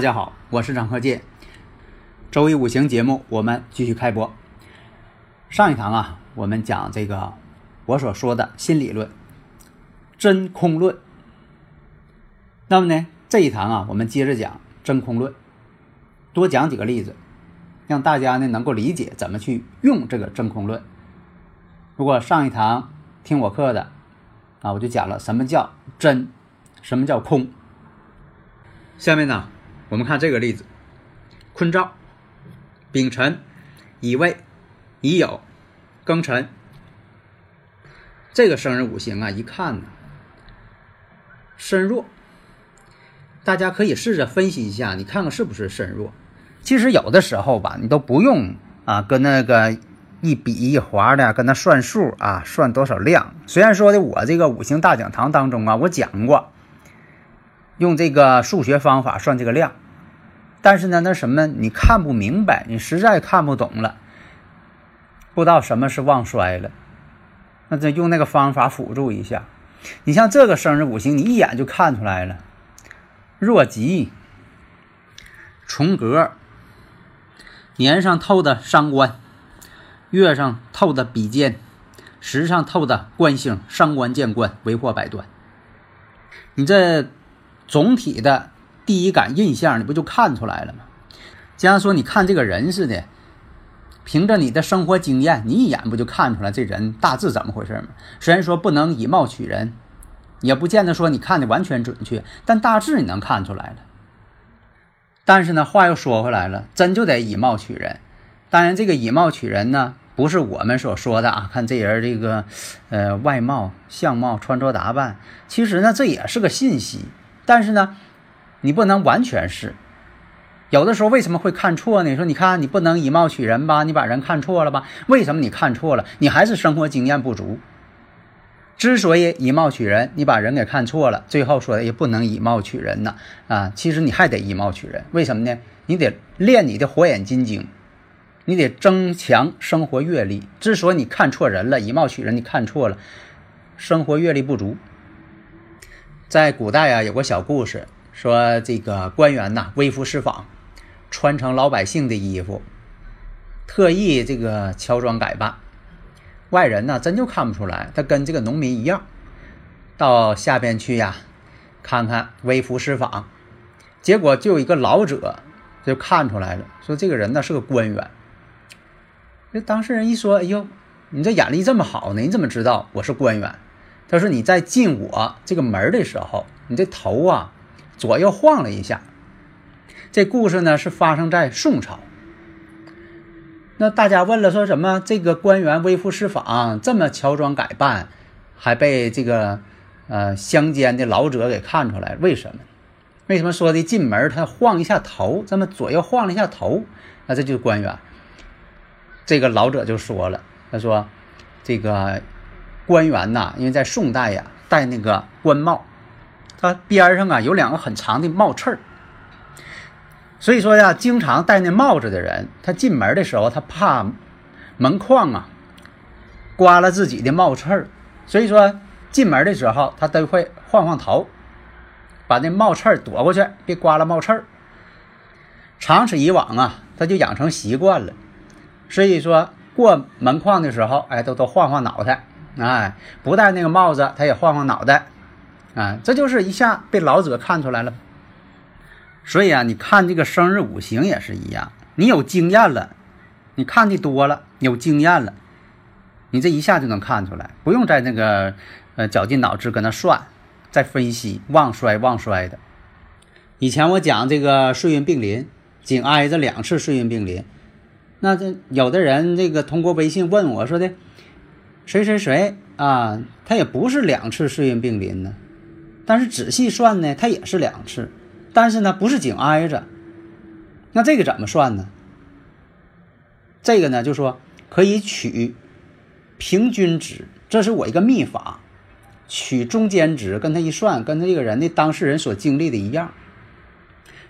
大家好，我是张鹤剑。周一五行节目，我们继续开播。上一堂啊，我们讲这个我所说的新理论——真空论。那么呢，这一堂啊，我们接着讲真空论，多讲几个例子，让大家呢能够理解怎么去用这个真空论。如果上一堂听我课的啊，我就讲了什么叫真，什么叫空。下面呢？我们看这个例子：坤兆、丙辰、乙未、乙酉、庚辰。这个生日五行啊，一看呢，身弱。大家可以试着分析一下，你看看是不是身弱？其实有的时候吧，你都不用啊，跟那个一笔一划的跟那算数啊，算多少量。虽然说的我这个五行大讲堂当中啊，我讲过。用这个数学方法算这个量，但是呢，那什么，你看不明白，你实在看不懂了，不知道什么是旺衰了，那就用那个方法辅助一下。你像这个生日五行，你一眼就看出来了：弱吉、重格、年上透的伤官，月上透的比肩，时上透的官星，伤官见官，为祸百端。你这。总体的第一感印象，你不就看出来了吗？就像说你看这个人似的，凭着你的生活经验，你一眼不就看出来这人大致怎么回事吗？虽然说不能以貌取人，也不见得说你看的完全准确，但大致你能看出来了。但是呢，话又说回来了，真就得以貌取人。当然，这个以貌取人呢，不是我们所说的啊，看这人这个呃外貌、相貌、穿着打扮，其实呢，这也是个信息。但是呢，你不能完全是，有的时候为什么会看错呢？你说你看你不能以貌取人吧，你把人看错了吧？为什么你看错了？你还是生活经验不足。之所以以貌取人，你把人给看错了，最后说也不能以貌取人呢啊！其实你还得以貌取人，为什么呢？你得练你的火眼金睛，你得增强生活阅历。之所以你看错人了，以貌取人，你看错了，生活阅历不足。在古代啊，有个小故事，说这个官员呐，微服私访，穿成老百姓的衣服，特意这个乔装改扮，外人呢真就看不出来，他跟这个农民一样。到下边去呀，看看微服私访，结果就有一个老者就看出来了，说这个人呢是个官员。那当事人一说：“哎呦，你这眼力这么好呢？你怎么知道我是官员？”他说：“你在进我这个门的时候，你这头啊左右晃了一下。”这故事呢是发生在宋朝。那大家问了，说什么这个官员微服私访，这么乔装改扮，还被这个呃乡间的老者给看出来，为什么？为什么说的进门他晃一下头，这么左右晃了一下头？那这就是官员。这个老者就说了，他说这个。官员呐，因为在宋代呀，戴那个官帽，他边上啊有两个很长的帽刺儿，所以说呀，经常戴那帽子的人，他进门的时候，他怕门框啊刮了自己的帽刺儿，所以说进门的时候，他都会晃晃头，把那帽刺儿躲过去，别刮了帽刺儿。长此以往啊，他就养成习惯了，所以说过门框的时候，哎，都都晃晃脑袋。哎，不戴那个帽子，他也晃晃脑袋，啊，这就是一下被老者看出来了。所以啊，你看这个生日五行也是一样，你有经验了，你看的多了，有经验了，你这一下就能看出来，不用在那个呃绞尽脑汁搁那算，再分析旺衰旺衰的。以前我讲这个岁运并临，紧挨着两次岁运并临，那这有的人这个通过微信问我说的，谁谁谁啊，他也不是两次岁运并临呢，但是仔细算呢，他也是两次，但是呢不是紧挨着，那这个怎么算呢？这个呢就说可以取平均值，这是我一个秘法，取中间值跟他一算，跟他这个人的当事人所经历的一样。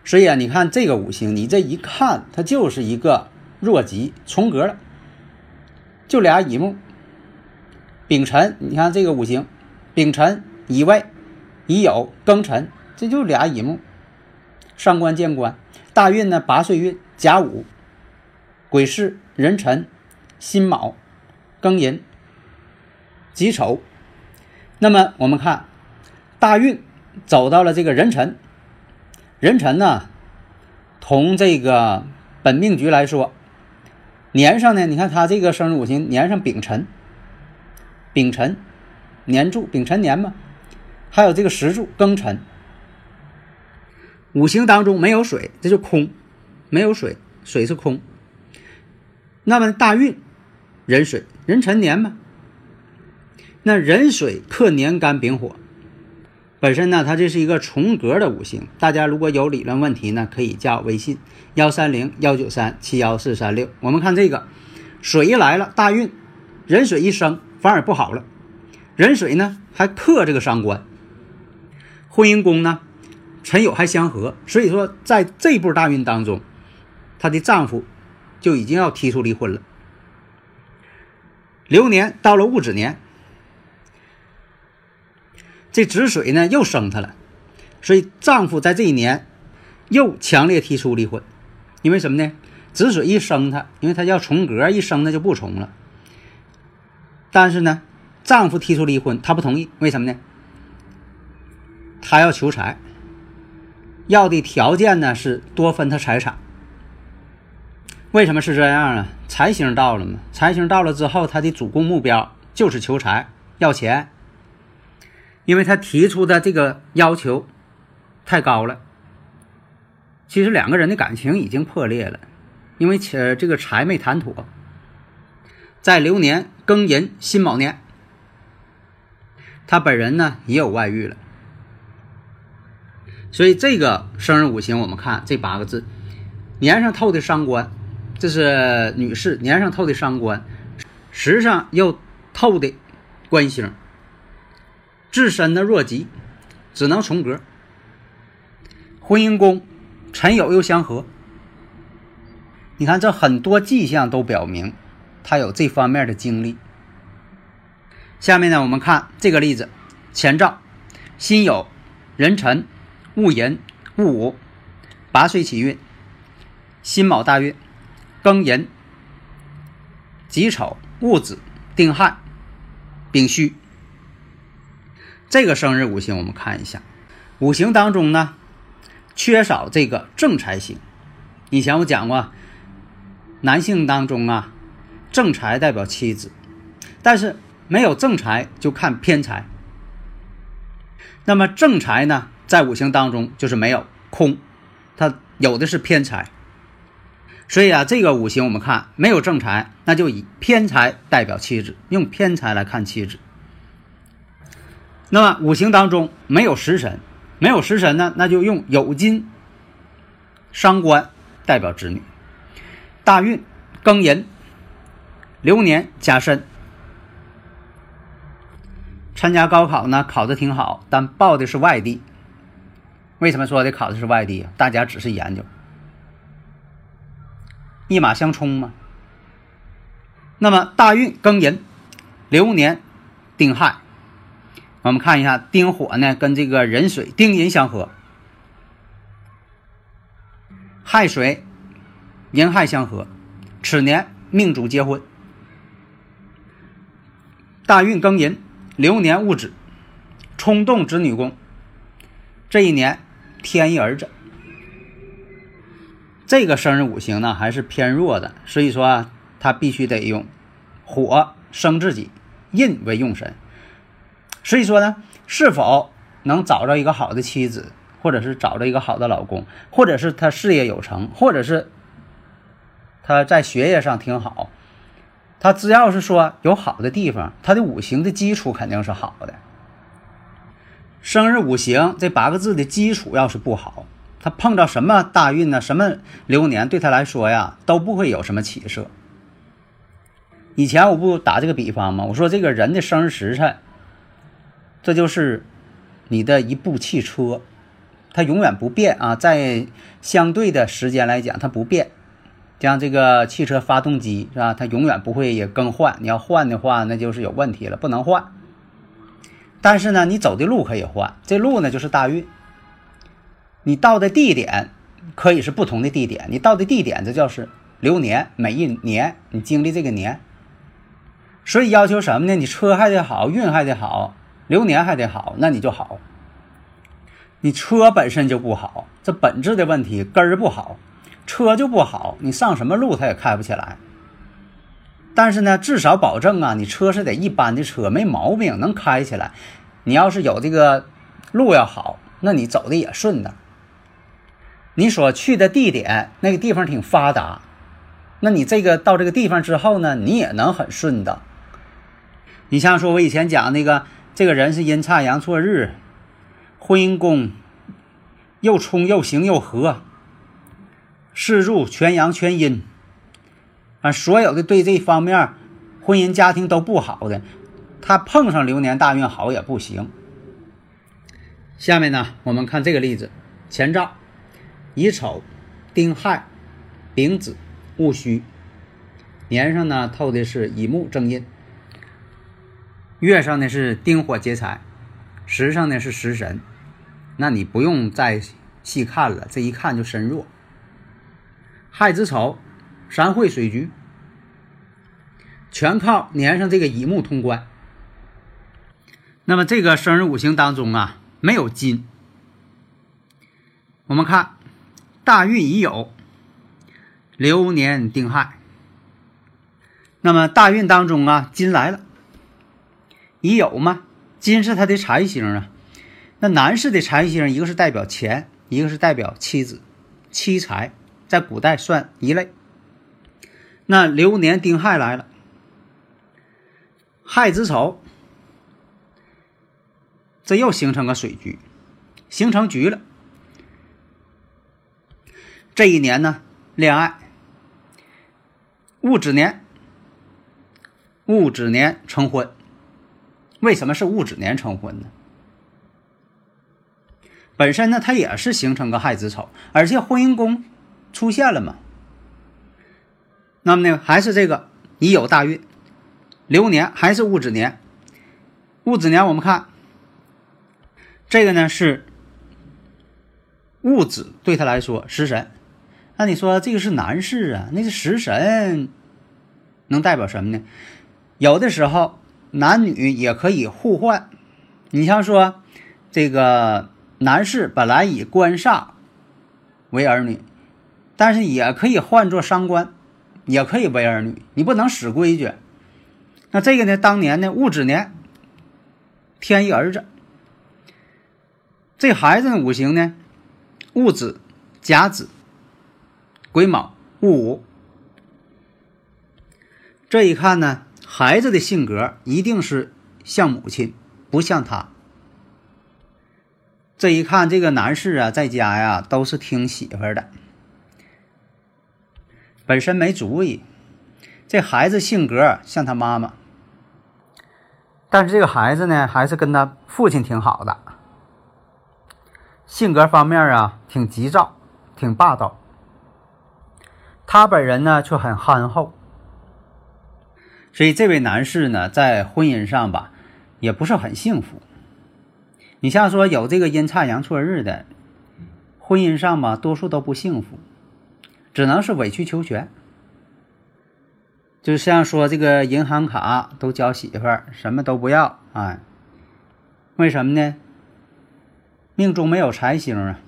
所以啊，你看这个五行，你这一看，它就是一个弱极重格了，就俩乙木、丙辰。你看这个五行，丙辰、乙未、乙酉、庚辰，这就俩乙木。上官见官，大运呢八岁运甲午、癸巳、壬辰、辛卯、庚寅、己丑。那么我们看大运走到了这个壬辰。壬辰呢，同这个本命局来说，年上呢，你看他这个生日五行年上丙辰，丙辰年柱丙辰年嘛，还有这个时柱庚辰，五行当中没有水，这就空，没有水，水是空。那么大运壬水，壬辰年嘛，那壬水克年干丙火。本身呢，它这是一个重格的五行。大家如果有理论问题呢，可以加我微信幺三零幺九三七幺四三六。我们看这个水一来了，大运壬水一生，反而不好了。壬水呢还克这个伤官，婚姻宫呢辰酉还相合，所以说在这步大运当中，她的丈夫就已经要提出离婚了。流年到了戊子年。这子水呢又生她了，所以丈夫在这一年又强烈提出离婚，因为什么呢？子水一生她，因为她要重格，一生她就不重了。但是呢，丈夫提出离婚，她不同意，为什么呢？她要求财，要的条件呢是多分她财产。为什么是这样啊？财星到了嘛，财星到了之后，她的主攻目标就是求财，要钱。因为她提出的这个要求太高了，其实两个人的感情已经破裂了，因为且这个财没谈妥，在流年庚寅辛卯年，他本人呢也有外遇了，所以这个生日五行我们看这八个字，年上透的伤官，这是女士年上透的伤官，时上又透的官星。自身的弱疾，只能重格。婚姻宫辰酉又相合，你看这很多迹象都表明他有这方面的经历。下面呢，我们看这个例子：前兆辛酉、壬辰、戊寅、戊午，八岁起运；辛卯大运、庚寅、己丑、戊子、丁亥、丙戌。这个生日五行我们看一下，五行当中呢，缺少这个正财星。以前我讲过，男性当中啊，正财代表妻子，但是没有正财就看偏财。那么正财呢，在五行当中就是没有空，它有的是偏财。所以啊，这个五行我们看没有正财，那就以偏财代表妻子，用偏财来看妻子。那么五行当中没有食神，没有食神呢，那就用酉金伤官代表子女。大运庚寅，流年甲申。参加高考呢，考的挺好，但报的是外地。为什么说的考的是外地啊？大家仔细研究，一马相冲嘛。那么大运庚寅，流年丁亥。我们看一下丁火呢，跟这个壬水丁寅相合，亥水寅亥相合，此年命主结婚。大运庚寅，流年戊子，冲动子女宫。这一年天一儿子，这个生日五行呢还是偏弱的，所以说啊，他必须得用火生自己，印为用神。所以说呢，是否能找着一个好的妻子，或者是找着一个好的老公，或者是他事业有成，或者是他在学业上挺好，他只要是说有好的地方，他的五行的基础肯定是好的。生日五行这八个字的基础要是不好，他碰到什么大运呢？什么流年对他来说呀，都不会有什么起色。以前我不打这个比方吗？我说这个人的生日时辰，这就是你的一部汽车，它永远不变啊，在相对的时间来讲，它不变。像这个汽车发动机是吧？它永远不会也更换。你要换的话，那就是有问题了，不能换。但是呢，你走的路可以换，这路呢就是大运。你到的地点可以是不同的地点，你到的地点这叫是流年，每一年你经历这个年。所以要求什么呢？你车还得好，运还得好，流年还得好，那你就好。你车本身就不好，这本质的问题根儿不好，车就不好，你上什么路它也开不起来。但是呢，至少保证啊，你车是得一般的车，没毛病，能开起来。你要是有这个路要好，那你走的也顺的。你所去的地点那个地方挺发达，那你这个到这个地方之后呢，你也能很顺的。你像说，我以前讲那个，这个人是阴差阳错日，婚姻宫又冲又行又合，四柱全阳全阴，啊，所有的对这方面婚姻家庭都不好的，他碰上流年大运好也不行。下面呢，我们看这个例子：前兆乙丑、丁亥、丙子、戊戌，年上呢透的是乙木正印。月上呢是丁火劫财，时上呢是食神，那你不用再细看了，这一看就身弱。亥子丑，三会水局，全靠年上这个乙木通关。那么这个生日五行当中啊，没有金。我们看大运已有，流年丁亥。那么大运当中啊，金来了。乙酉嘛，金是他的财星啊。那男士的财星，一个是代表钱，一个是代表妻子，妻财在古代算一类。那流年丁亥来了，亥子丑，这又形成个水局，形成局了。这一年呢，恋爱，戊子年，戊子年成婚。为什么是戊子年成婚呢？本身呢，它也是形成个亥子丑，而且婚姻宫出现了吗。那么呢，还是这个乙酉大运，流年还是戊子年。戊子年，我们看这个呢是戊子，对他来说食神。那你说这个是男士啊？那个食神能代表什么呢？有的时候。男女也可以互换，你像说这个男士本来以官煞为儿女，但是也可以换作伤官，也可以为儿女，你不能死规矩。那这个呢？当年呢戊子年添一儿子，这孩子的五行呢戊子、甲子、癸卯、戊午，这一看呢。孩子的性格一定是像母亲，不像他。这一看，这个男士啊，在家呀都是听媳妇的，本身没主意。这孩子性格像他妈妈，但是这个孩子呢，还是跟他父亲挺好的。性格方面啊，挺急躁，挺霸道。他本人呢，却很憨厚。所以这位男士呢，在婚姻上吧，也不是很幸福。你像说有这个阴差阳错日的，婚姻上吧，多数都不幸福，只能是委曲求全。就像说这个银行卡都交媳妇儿，什么都不要，哎，为什么呢？命中没有财星啊，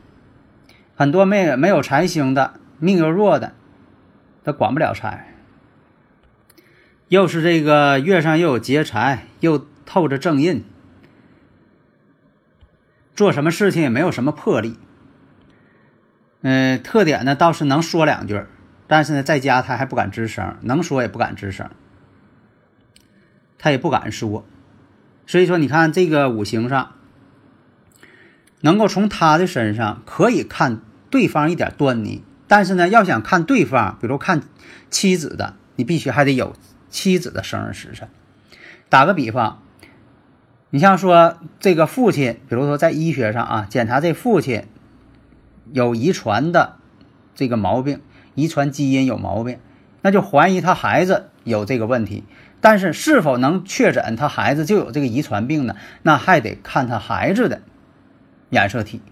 很多没没有财星的，命又弱的，他管不了财。又是这个月上又有劫财，又透着正印，做什么事情也没有什么魄力。嗯，特点呢倒是能说两句，但是呢，在家他还不敢吱声，能说也不敢吱声，他也不敢说。所以说，你看这个五行上，能够从他的身上可以看对方一点端倪，但是呢，要想看对方，比如看妻子的，你必须还得有妻子的生日时辰。打个比方，你像说这个父亲，比如说在医学上啊，检查这父亲有遗传的这个毛病，遗传基因有毛病，那就怀疑他孩子有这个问题。但是是否能确诊他孩子就有这个遗传病呢？那还得看他孩子的染色体。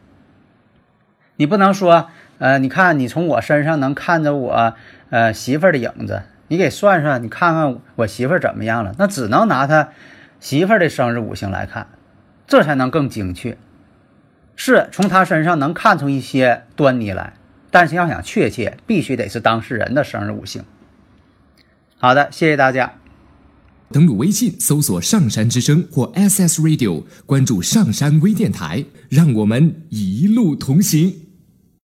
你不能说，呃，你看你从我身上能看着我呃媳妇儿的影子，你给算算，你看看我媳妇儿怎么样了？那只能拿他媳妇儿的生日五行来看，这才能更精确。是从他身上能看出一些端倪来，但是要想确切，必须得是当事人的生日五行。好的，谢谢大家。登录微信搜索“上山之声”或 SS Radio，关注上山微电台，让我们一路同行。